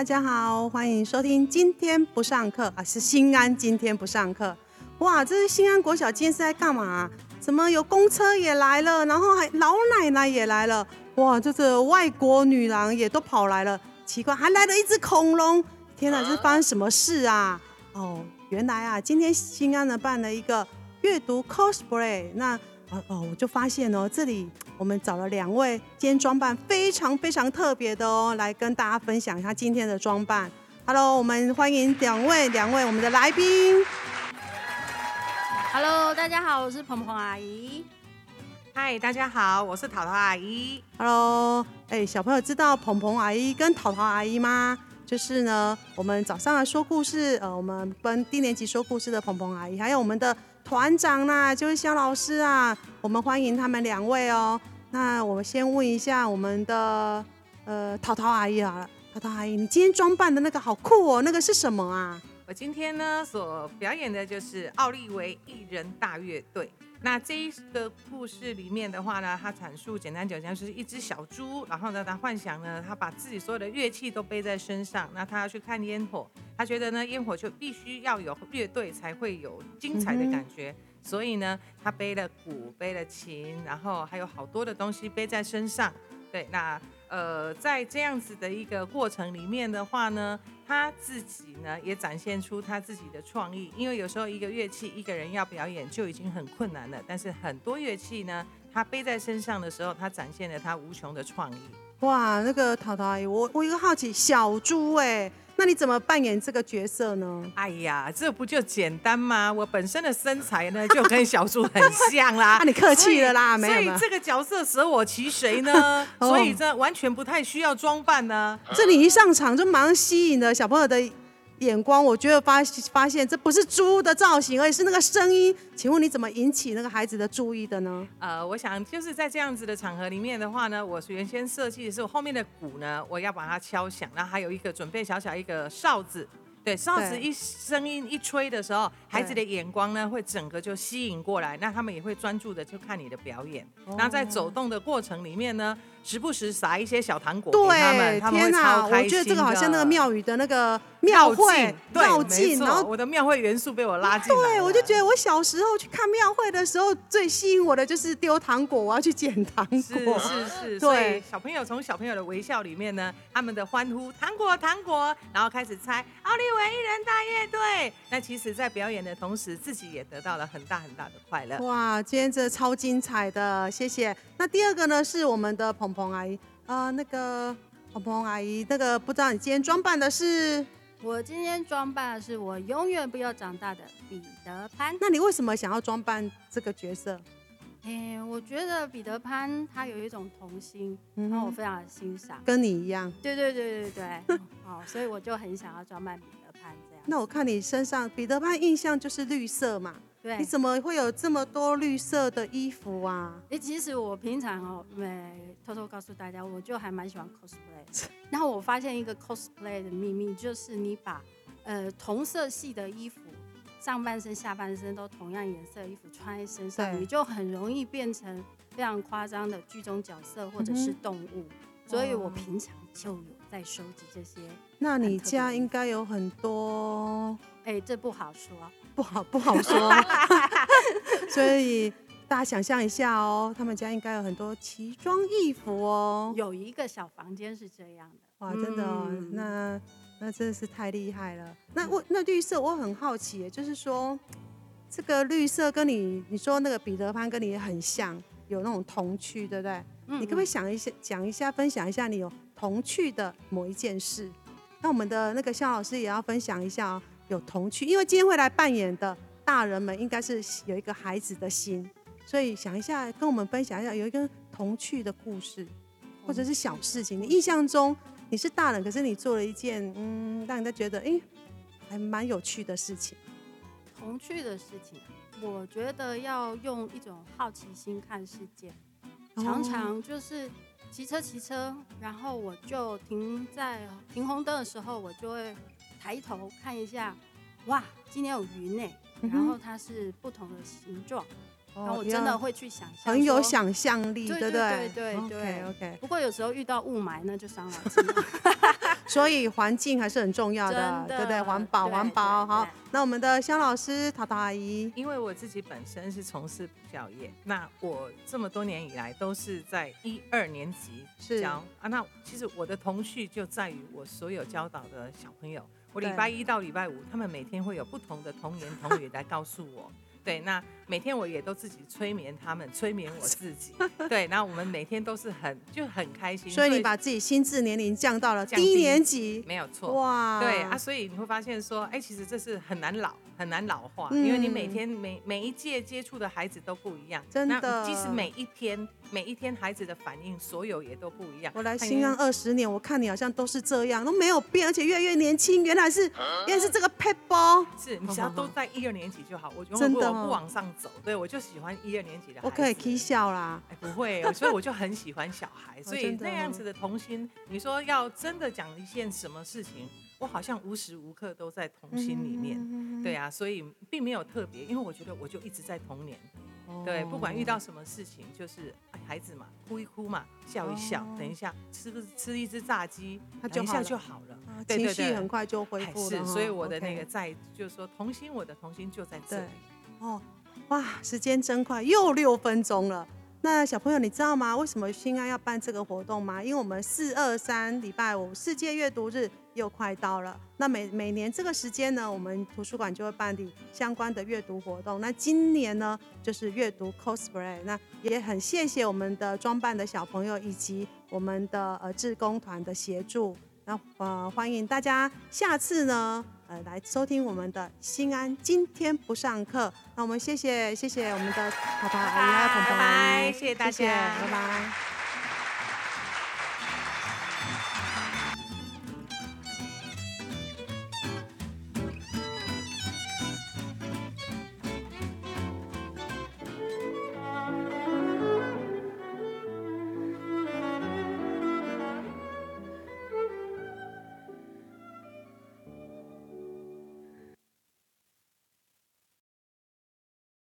大家好，欢迎收听今天不上课啊，是新安今天不上课。哇，这是新安国小今天是在干嘛？怎么有公车也来了，然后还老奶奶也来了？哇，这是外国女郎也都跑来了，奇怪，还来了一只恐龙。天哪，这是发生什么事啊？哦，原来啊，今天新安呢办了一个阅读 cosplay，那。哦哦，我就发现哦，这里我们找了两位，今天装扮非常非常特别的哦，来跟大家分享一下今天的装扮。Hello，我们欢迎两位两位我们的来宾。Hello，大家好，我是鹏鹏阿姨。嗨，大家好，我是桃桃阿姨。Hello，哎，小朋友知道鹏鹏阿姨跟桃桃阿姨吗？就是呢，我们早上来说故事，呃，我们跟低年级说故事的鹏鹏阿姨，还有我们的。团长啦，就是肖老师啊，我们欢迎他们两位哦。那我们先问一下我们的呃淘淘阿姨好了，淘淘阿姨，你今天装扮的那个好酷哦，那个是什么啊？我今天呢所表演的就是奥利维艺人大乐队。那这一个故事里面的话呢，他阐述简单讲讲就是一只小猪，然后呢，他幻想呢，他把自己所有的乐器都背在身上，那他要去看烟火，他觉得呢，烟火就必须要有乐队才会有精彩的感觉，所以呢，他背了鼓，背了琴，然后还有好多的东西背在身上。对，那呃，在这样子的一个过程里面的话呢。他自己呢也展现出他自己的创意，因为有时候一个乐器一个人要表演就已经很困难了，但是很多乐器呢，他背在身上的时候，他展现了他无穷的创意。哇，那个淘淘，我我一个好奇，小猪哎。那你怎么扮演这个角色呢？哎呀，这不就简单吗？我本身的身材呢就跟小猪很像啦。那 你客气了啦，没有。所以这个角色舍我其谁呢？所以这完全不太需要装扮呢。这里一上场就马上吸引了小朋友的。眼光，我觉得发发现这不是猪的造型，而是那个声音。请问你怎么引起那个孩子的注意的呢？呃，我想就是在这样子的场合里面的话呢，我原先设计的是我后面的鼓呢，我要把它敲响，然后还有一个准备小小一个哨子。对，哨子一声音一吹的时候，孩子的眼光呢会整个就吸引过来，那他们也会专注的就看你的表演。然后在走动的过程里面呢。时不时撒一些小糖果给他们，他们会超开心我觉得这个好像那个庙宇的那个庙会绕境，然后我的庙会元素被我拉进来。对，我就觉得我小时候去看庙会的时候，最吸引我的就是丢糖果，我要去捡糖果。是是是，对，小朋友从小朋友的微笑里面呢，他们的欢呼糖果糖果，然后开始猜奥利维一人大乐队。那其实，在表演的同时，自己也得到了很大很大的快乐。哇，今天这超精彩的，谢谢。那第二个呢，是我们的鹏鹏阿姨呃，那个鹏鹏阿姨，那个不知道你今天装扮的是？我今天装扮的是我永远不要长大的彼得潘。那你为什么想要装扮这个角色？哎，我觉得彼得潘他有一种童心，然后我非常的欣赏，跟你一样。对对对对对，好，所以我就很想要装扮彼得潘这样。那我看你身上彼得潘印象就是绿色嘛。对，你怎么会有这么多绿色的衣服啊？哎，其实我平常哦，没偷偷告诉大家，我就还蛮喜欢 cosplay。然后我发现一个 cosplay 的秘密，就是你把呃同色系的衣服，上半身、下半身都同样颜色的衣服穿在身上，你就很容易变成非常夸张的剧中角色或者是动物。所以我平常就有在收集这些。那你家应该有很多？哎，这不好说。不好不好说，所以大家想象一下哦，他们家应该有很多奇装异服哦。有一个小房间是这样的，哇，真的，那那真的是太厉害了。那我那绿色我很好奇，就是说这个绿色跟你你说那个彼得潘跟你也很像，有那种童趣，对不对？你可不可以想一下，讲一下，分享一下你有童趣的某一件事？那我们的那个肖老师也要分享一下哦。有童趣，因为今天会来扮演的大人们应该是有一个孩子的心，所以想一下，跟我们分享一下有一个童趣的故事，或者是小事情。你印象中你是大人，可是你做了一件嗯，让人家觉得哎，还蛮有趣的事情。童趣的事情，我觉得要用一种好奇心看世界。常常就是骑车骑车，然后我就停在停红灯的时候，我就会。抬头看一下，哇，今天有云呢，然后它是不同的形状，哦然后我真的会去想象，很有。想象力，对不对对对对 OK OK，不过有时候遇到雾霾，那就伤脑筋了。所以环境还是很重要的，对不对？环保对环保好。那我们的肖老师、桃桃阿姨，因为我自己本身是从事补教业，那我这么多年以来都是在一二年级是教啊。那其实我的童趣就在于我所有教导的小朋友，我礼拜一到礼拜五，他们每天会有不同的童言童语来告诉我。对，那每天我也都自己催眠他们，催眠我自己。对，那我们每天都是很就很开心。所以你把自己心智年龄降到了低年级，没有错。哇，对啊，，所以你会发现说，哎，其实这是很难老，很难老化，嗯因为你每天每每一届接触的孩子都不一样，真的即使每一天每一天孩子的反应，所有也都不一样。我来新安二十年，我看你好像都是这样，都没有变，而且越来越年轻。原来是原来是这个 p e b a 是你只要都在一二年级就好，我真的不往上走，对我就喜欢一二年级的孩子。我可以 k 笑啦。哎，不会，所以我就很喜欢小孩，所以那样子的童心，你说要真的讲一件什么事情，我好像无时无刻都在童心里面。面对啊，所以并没有特别，因为我觉得我就一直在童年。哦对，不管遇到什么事情，就是哎孩子嘛，哭一哭嘛，笑一笑，哦等一下吃个吃一只炸鸡，等一下它就好了情绪很快就恢哎复了。是，所以我的那个在就是说童心，我的童心就在这对里。哦，哇，时间真快，又六分钟了。那小朋友，你知道吗？为什么新安要办这个活动吗？因为我们四二三礼拜五世界阅读日又快到了。那每每年这个时间呢，我们图书馆就会办理相关的阅读活动。那今年呢，就是阅读 cosplay。那也很谢谢我们的装扮的小朋友以及我们的呃志工团的协助。那呃，欢迎大家下次呢，呃，来收听我们的新安今天不上课。那我们谢谢谢谢我们的爸爸阿姨还有鹏鹏阿姨，拜拜谢谢大家拜拜。